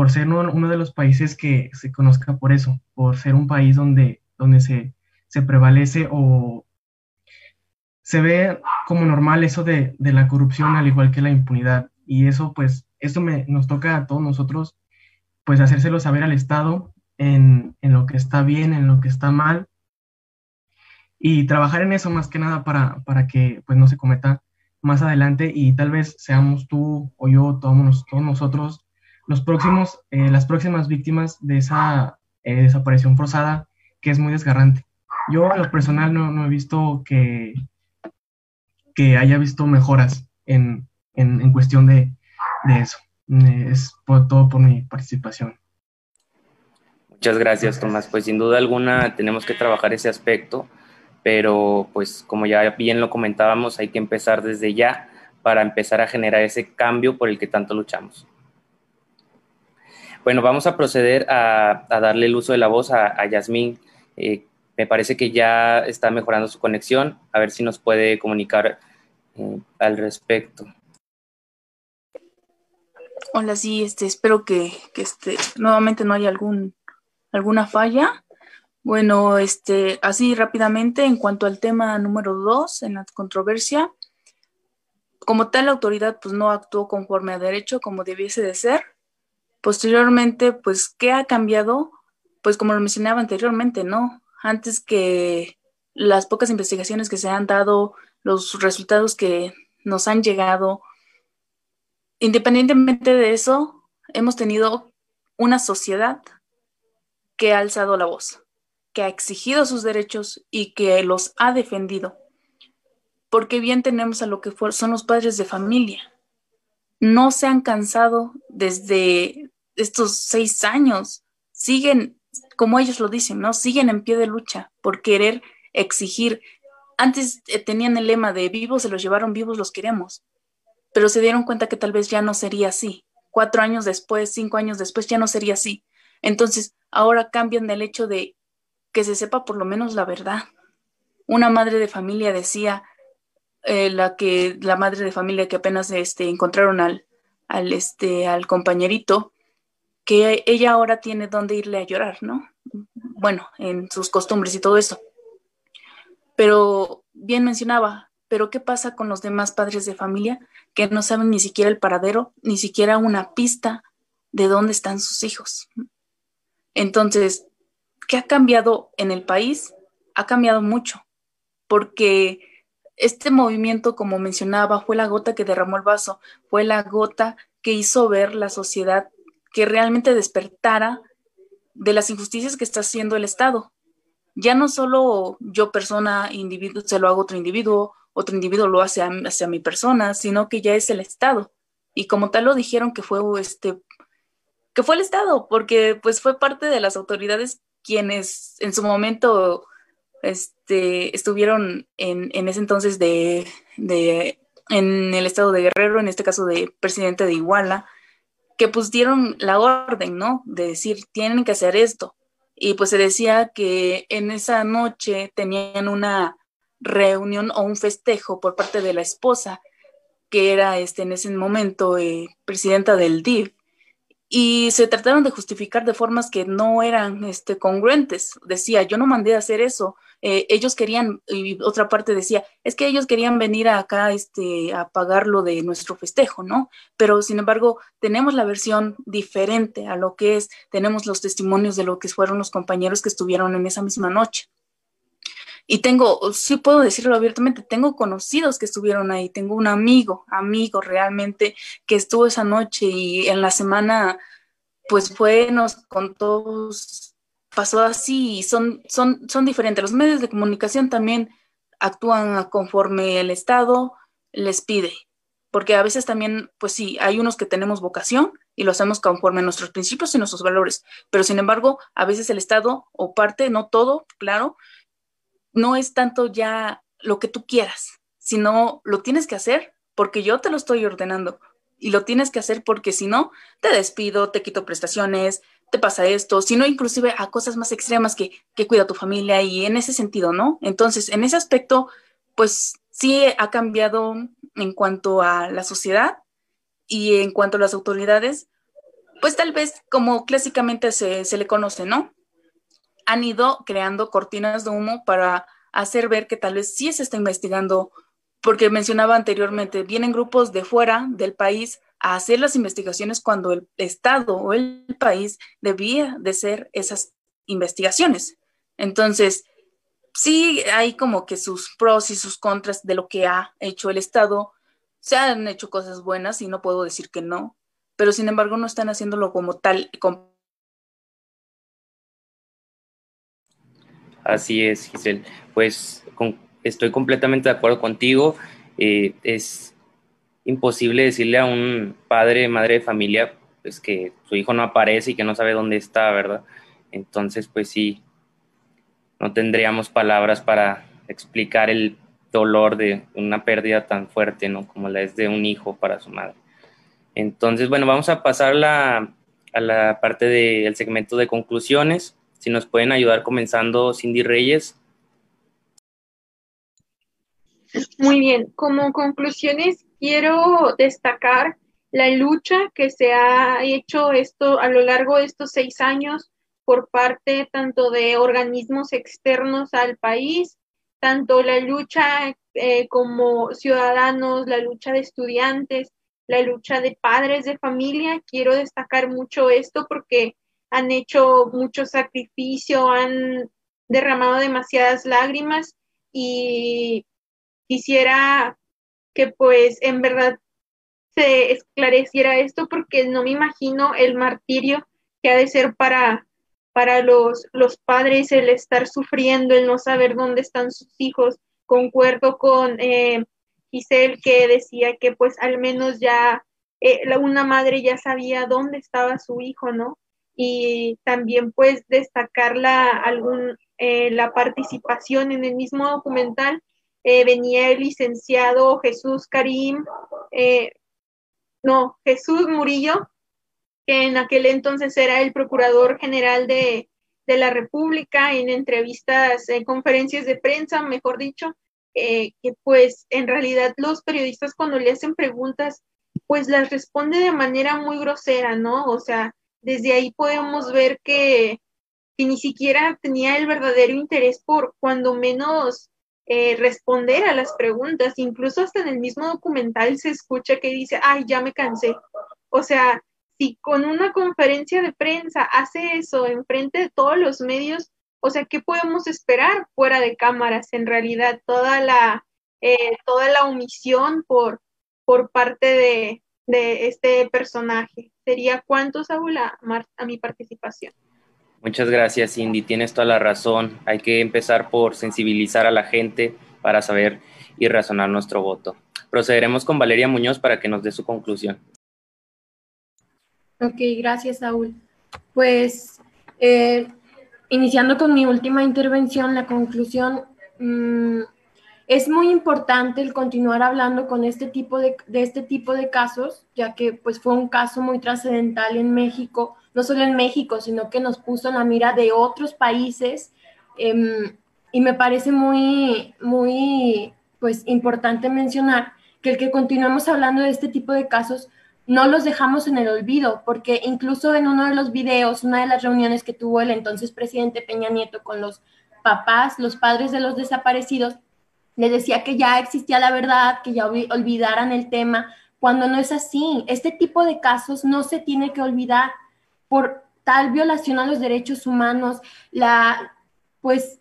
por ser uno, uno de los países que se conozca por eso, por ser un país donde, donde se, se prevalece o se ve como normal eso de, de la corrupción, al igual que la impunidad. Y eso, pues, eso me, nos toca a todos nosotros, pues, hacérselo saber al Estado en, en lo que está bien, en lo que está mal, y trabajar en eso más que nada para, para que, pues, no se cometa más adelante y tal vez seamos tú o yo, todos, todos nosotros, los próximos, eh, las próximas víctimas de esa eh, desaparición forzada que es muy desgarrante. Yo, en lo personal, no, no he visto que, que haya visto mejoras en, en, en cuestión de, de eso. Eh, Es por, todo por mi participación. Muchas gracias, Tomás. Pues sin duda alguna tenemos que trabajar ese aspecto pero pues como ya bien lo comentábamos, hay que empezar desde ya para empezar a generar ese cambio por el que tanto luchamos. Bueno, vamos a proceder a, darle el uso de la voz a, a Yasmín. Eh, me parece que ya está mejorando su conexión, a ver si nos puede comunicar eh, al respecto. Hola, sí, este, espero que, que este, nuevamente no haya algún, alguna falla. Bueno, este, así rápidamente, en cuanto al tema número dos, en la controversia, como tal, la autoridad pues no actuó conforme a derecho como debiese de ser. Posteriormente, pues, ¿qué ha cambiado? Pues como lo mencionaba anteriormente, ¿no? Antes que las pocas investigaciones que se han dado, los resultados que nos han llegado, independientemente de eso, hemos tenido una sociedad que ha alzado la voz, que ha exigido sus derechos y que los ha defendido. Porque bien tenemos a lo que son los padres de familia. No se han cansado desde estos seis años. Siguen, como ellos lo dicen, ¿no? Siguen en pie de lucha por querer exigir. Antes eh, tenían el lema de vivos se los llevaron, vivos los queremos pero se dieron cuenta que tal vez ya no sería así. Cuatro años después, cinco años después, ya no sería así. Entonces, ahora cambian del hecho de que se sepa por lo menos la verdad. Una madre de familia decía, eh, la que la madre de familia que apenas este, encontraron al, este, al compañerito, que ella ahora tiene dónde irle a llorar, ¿no? Bueno, en sus costumbres y todo eso. Pero bien mencionaba, pero ¿qué pasa con los demás padres de familia que no saben ni siquiera el paradero, ni siquiera una pista de dónde están sus hijos? Entonces, ¿qué ha cambiado en el país? Ha cambiado mucho, porque este movimiento, como mencionaba, fue la gota que derramó el vaso, fue la gota que hizo ver la sociedad que realmente despertara de las injusticias que está haciendo el Estado. Ya no solo yo persona, individuo, se lo hago a otro individuo, otro individuo lo hace hacia mi persona, sino que ya es el Estado. Y como tal lo dijeron que fue este que fue el Estado, porque pues fue parte de las autoridades quienes en su momento este, estuvieron en, en ese entonces de, en el estado de Guerrero, en este caso de presidente de Iguala, que pues dieron la orden, ¿no? De decir, tienen que hacer esto. Y pues se decía que en esa noche tenían una reunión o un festejo por parte de la esposa, que era este, en ese momento eh, presidenta del DIF, y se trataron de justificar de formas que no eran este, congruentes. Decía, yo no mandé a hacer eso, eh, ellos querían, y otra parte decía, es que ellos querían venir acá este, a pagar lo de nuestro festejo, ¿no? Pero sin embargo, tenemos la versión diferente a lo que es, tenemos los testimonios de lo que fueron los compañeros que estuvieron en esa misma noche. Y tengo, sí puedo decirlo abiertamente, tengo conocidos que estuvieron ahí, tengo un amigo, amigo realmente, que estuvo esa noche y en la semana, pues fue, nos contó, pasó así, son, son, son diferentes. Los medios de comunicación también actúan conforme el Estado les pide, porque a veces también, pues sí, hay unos que tenemos vocación y lo hacemos conforme a nuestros principios y nuestros valores, pero sin embargo, a veces el Estado o parte, no todo, claro, no es tanto ya lo que tú quieras, sino lo tienes que hacer porque yo te lo estoy ordenando y lo tienes que hacer porque si no, te despido, te quito prestaciones, te pasa esto, sino inclusive a cosas más extremas que, que cuida tu familia y en ese sentido, ¿no? Entonces, en ese aspecto, pues sí ha cambiado en cuanto a la sociedad y en cuanto a las autoridades, pues tal vez como clásicamente se, se le conoce, ¿no? han ido creando cortinas de humo para hacer ver que tal vez sí se está investigando, porque mencionaba anteriormente, vienen grupos de fuera del país a hacer las investigaciones cuando el Estado o el país debía de ser esas investigaciones. Entonces, sí hay como que sus pros y sus contras de lo que ha hecho el Estado. Se han hecho cosas buenas y no puedo decir que no, pero sin embargo no están haciéndolo como tal, Así es, Giselle. Pues estoy completamente de acuerdo contigo. Eh, es imposible decirle a un padre, madre de familia, pues que su hijo no aparece y que no sabe dónde está, ¿verdad? Entonces, pues sí, no tendríamos palabras para explicar el dolor de una pérdida tan fuerte, ¿no? Como la es de un hijo para su madre. Entonces, bueno, vamos a pasar la, a la parte del segmento de conclusiones. Si nos pueden ayudar comenzando Cindy Reyes. Muy bien, como conclusiones quiero destacar la lucha que se ha hecho esto a lo largo de estos seis años por parte tanto de organismos externos al país, tanto la lucha eh, como ciudadanos, la lucha de estudiantes, la lucha de padres de familia. Quiero destacar mucho esto porque han hecho mucho sacrificio, han derramado demasiadas lágrimas y quisiera pues en verdad se esclareciera esto porque no me imagino el martirio que ha de ser para, para los, los padres el estar sufriendo, el no saber dónde están sus hijos. Concuerdo con eh, Giselle que decía que pues al menos ya eh, una madre ya sabía dónde estaba su hijo, ¿no? Y también pues destacar la, algún, eh, la participación en el mismo documental. Eh, venía el licenciado Jesús Karim, eh, no, Jesús Murillo, que en aquel entonces era el procurador general de, de la República, en entrevistas, en conferencias de prensa, mejor dicho, eh, que pues en realidad los periodistas cuando le hacen preguntas, pues las responde de manera muy grosera, ¿no? O sea, desde ahí podemos ver que, que ni siquiera tenía el verdadero interés por cuando menos eh, responder a las preguntas. Incluso hasta en el mismo documental se escucha que dice, ay, ya me cansé. O sea, si con una conferencia de prensa hace eso enfrente de todos los medios, o sea, ¿qué podemos esperar fuera de cámaras? En realidad, toda la, eh, toda la omisión por, por parte de, de este personaje. ¿Sería cuánto, Saúl, a, a mi participación? Muchas gracias, Cindy. Tienes toda la razón. Hay que empezar por sensibilizar a la gente para saber y razonar nuestro voto. Procederemos con Valeria Muñoz para que nos dé su conclusión. Ok, gracias, Saúl. Pues, eh, iniciando con mi última intervención, la conclusión, mmm, es muy importante el continuar hablando con este tipo de, de, este tipo de casos, ya que pues fue un caso muy trascendental en México, no solo en México, sino que nos puso en la mira de otros países. Eh, y me parece muy, muy pues, importante mencionar que el que continuemos hablando de este tipo de casos no los dejamos en el olvido, porque incluso en uno de los videos, una de las reuniones que tuvo el entonces presidente Peña Nieto con los papás, los padres de los desaparecidos, le decía que ya existía la verdad, que ya olvidaran el tema, cuando no es así. Este tipo de casos no se tiene que olvidar por tal violación a los derechos humanos, la, pues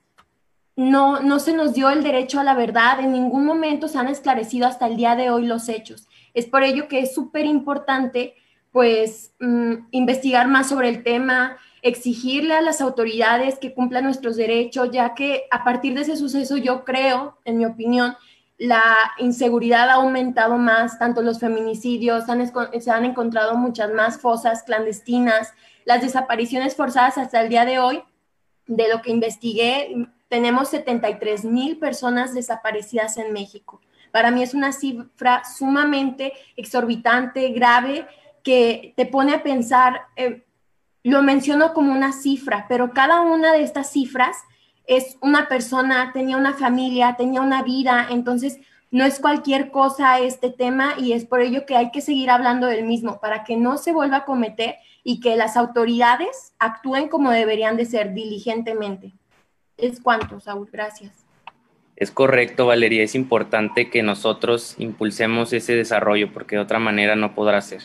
no, no se nos dio el derecho a la verdad, en ningún momento se han esclarecido hasta el día de hoy los hechos. Es por ello que es súper importante, pues, mmm, investigar más sobre el tema, exigirle a las autoridades que cumplan nuestros derechos, ya que a partir de ese suceso yo creo, en mi opinión, la inseguridad ha aumentado más, tanto los feminicidios, han, se han encontrado muchas más fosas clandestinas, las desapariciones forzadas hasta el día de hoy, de lo que investigué, tenemos 73 mil personas desaparecidas en México. Para mí es una cifra sumamente exorbitante, grave, que te pone a pensar, eh, lo menciono como una cifra, pero cada una de estas cifras es una persona, tenía una familia, tenía una vida, entonces no es cualquier cosa este tema y es por ello que hay que seguir hablando del mismo para que no se vuelva a cometer y que las autoridades actúen como deberían de ser diligentemente. Es cuanto, Saúl, gracias. Es correcto, Valeria, es importante que nosotros impulsemos ese desarrollo porque de otra manera no podrá ser.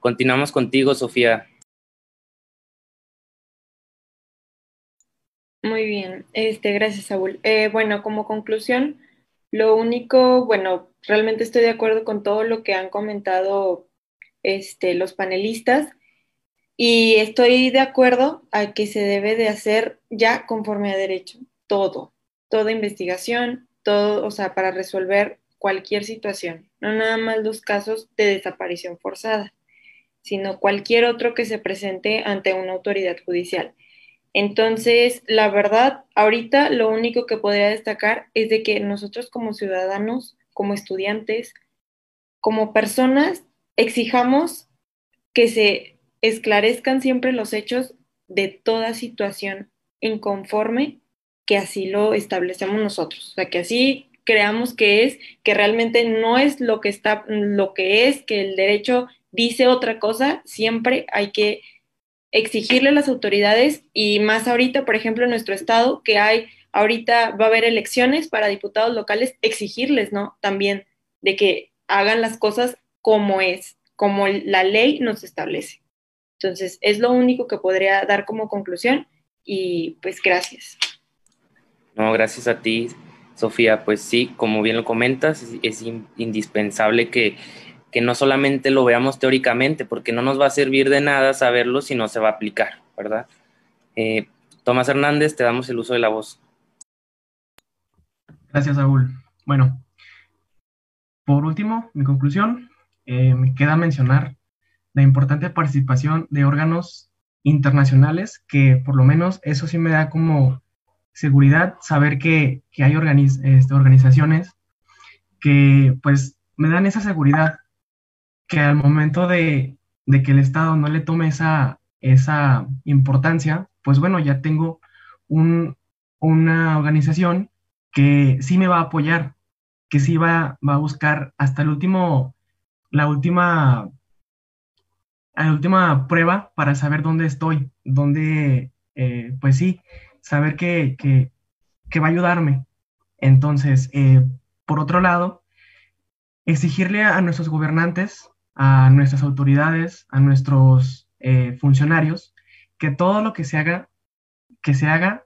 Continuamos contigo, Sofía. Muy bien, este, gracias, Saúl. Eh, bueno, como conclusión, lo único, bueno, realmente estoy de acuerdo con todo lo que han comentado este, los panelistas y estoy de acuerdo a que se debe de hacer ya conforme a derecho, todo, toda investigación, todo, o sea, para resolver cualquier situación, no nada más los casos de desaparición forzada, sino cualquier otro que se presente ante una autoridad judicial. Entonces, la verdad, ahorita lo único que podría destacar es de que nosotros como ciudadanos, como estudiantes, como personas, exijamos que se esclarezcan siempre los hechos de toda situación inconforme que así lo establecemos nosotros. O sea, que así creamos que es, que realmente no es lo que está, lo que es, que el derecho dice otra cosa, siempre hay que exigirle a las autoridades y más ahorita, por ejemplo, en nuestro estado, que hay, ahorita va a haber elecciones para diputados locales, exigirles, ¿no? También de que hagan las cosas como es, como la ley nos establece. Entonces, es lo único que podría dar como conclusión y pues gracias. No, gracias a ti, Sofía. Pues sí, como bien lo comentas, es, es in- indispensable que, que no solamente lo veamos teóricamente, porque no nos va a servir de nada saberlo si no se va a aplicar, ¿verdad? Eh, Tomás Hernández, te damos el uso de la voz. Gracias, Saúl. Bueno, por último, mi conclusión, eh, me queda mencionar la importante participación de órganos internacionales, que por lo menos eso sí me da como seguridad saber que, que hay este, organizaciones que pues me dan esa seguridad que al momento de, de que el Estado no le tome esa, esa importancia, pues bueno, ya tengo un, una organización que sí me va a apoyar, que sí va, va a buscar hasta el último, la última, la última prueba para saber dónde estoy, dónde, eh, pues sí, saber que, que, va a ayudarme. Entonces, eh, por otro lado, exigirle a nuestros gobernantes, a nuestras autoridades, a nuestros eh, funcionarios, que todo lo que se haga, que se haga,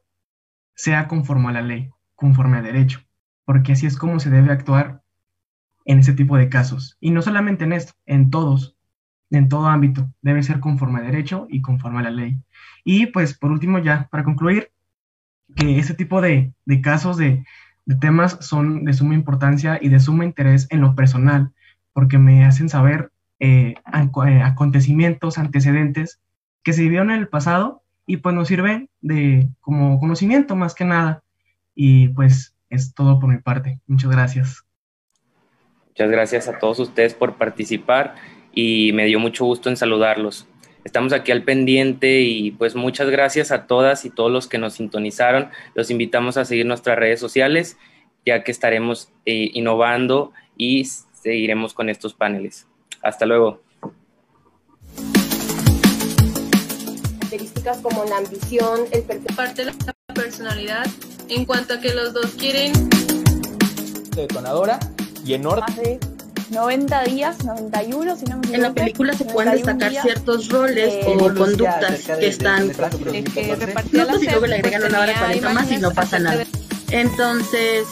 sea conforme a la ley, conforme a derecho, porque así es como se debe actuar en ese tipo de casos. Y no solamente en esto, en todos, en todo ámbito, debe ser conforme a derecho y conforme a la ley. Y pues por último ya, para concluir, que ese tipo de, de casos, de, de temas son de suma importancia y de suma interés en lo personal, porque me hacen saber eh, eh, acontecimientos, antecedentes que se vivieron en el pasado y pues nos sirven de como conocimiento más que nada. Y pues es todo por mi parte. Muchas gracias. Muchas gracias a todos ustedes por participar y me dio mucho gusto en saludarlos. Estamos aquí al pendiente y pues muchas gracias a todas y todos los que nos sintonizaron. Los invitamos a seguir nuestras redes sociales ya que estaremos eh, innovando y seguiremos con estos paneles. Hasta luego. Características como la ambición, el perfil. Parte de la personalidad en cuanto a que los dos quieren detonadora y en orden. Más de 90 días, 91, si no me En la equivoco, película se pueden 91 destacar días, ciertos roles eh, o conductas de- que de- están de de que repartía notas y las luego le agregan pues una hora tenía 40 más y no pasa nada. de- Entonces,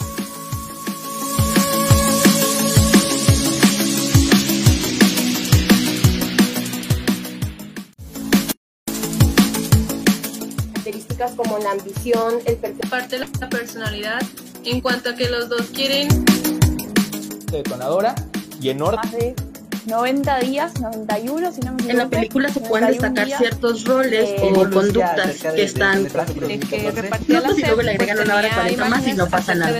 Características como la ambición, el perfil. parte de la personalidad en cuanto a que los dos quieren detonadora y en orden. Más de 90 días, 91, si no me equivoco. en la película se pueden 91 destacar días, ciertos roles eh, o conductas de- que de- están de que luego le agregan una hora tenía 40 más y no pasa nada.